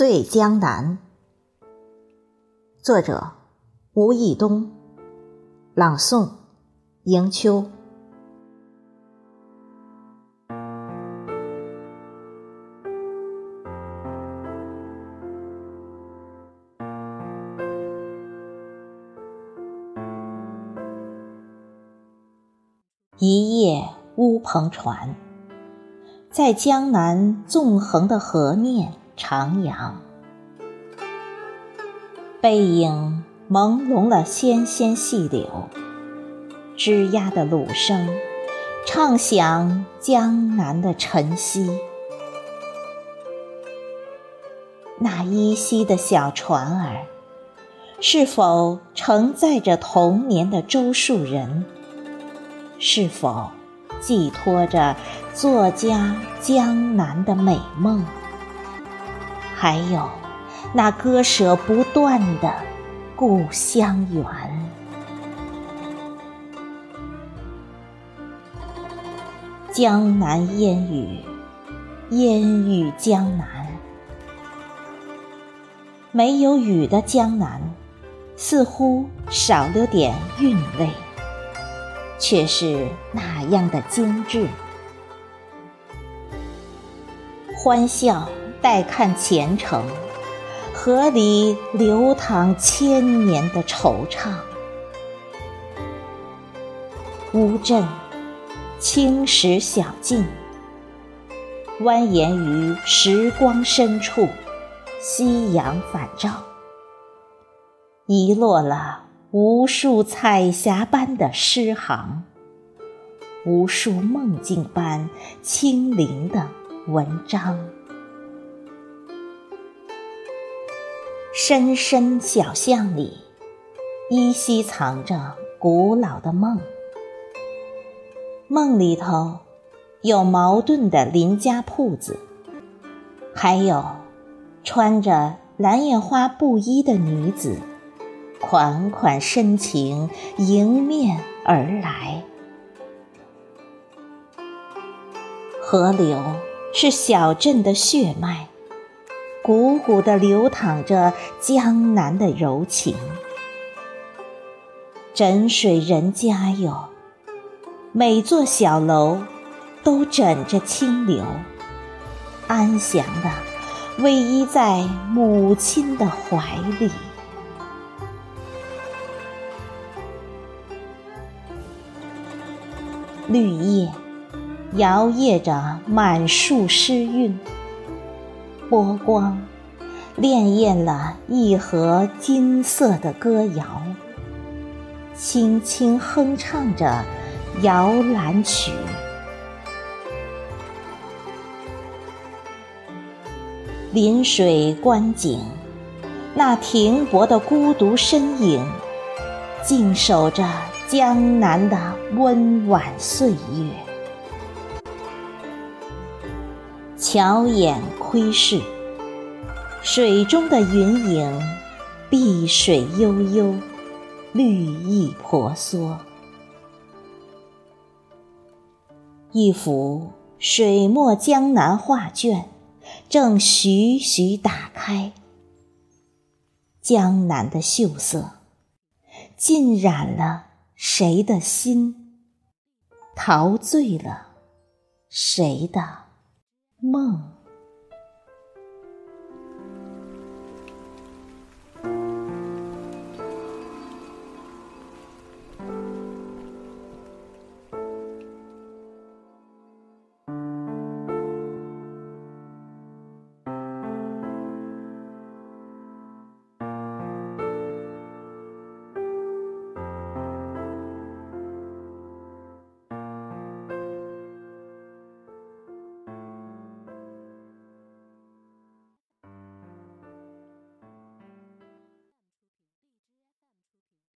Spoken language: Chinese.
醉江南，作者吴义东，朗诵迎秋。一叶乌篷船，在江南纵横的河面徜徉，背影朦胧了纤纤细柳，枝桠的橹声唱响江南的晨曦。那依稀的小船儿，是否承载着童年的周树人？是否寄托着作家江南的美梦？还有那割舍不断的故乡缘？江南烟雨，烟雨江南。没有雨的江南，似乎少了点韵味。却是那样的精致。欢笑待看前程，河里流淌千年的惆怅。乌镇，青石小径，蜿蜒于时光深处，夕阳返照，遗落了。无数彩霞般的诗行，无数梦境般清灵的文章。深深小巷里，依稀藏着古老的梦。梦里头，有矛盾的邻家铺子，还有穿着蓝印花布衣的女子。款款深情迎面而来，河流是小镇的血脉，汩汩地流淌着江南的柔情。枕水人家哟，每座小楼都枕着清流，安详地偎依在母亲的怀里。绿叶摇曳着满树诗韵，波光潋滟了一河金色的歌谣，轻轻哼唱着摇篮曲。临水观景，那停泊的孤独身影，静守着。江南的温婉岁月，巧眼窥视，水中的云影，碧水悠悠，绿意婆娑。一幅水墨江南画卷正徐徐打开，江南的秀色浸染了。谁的心陶醉了谁的梦？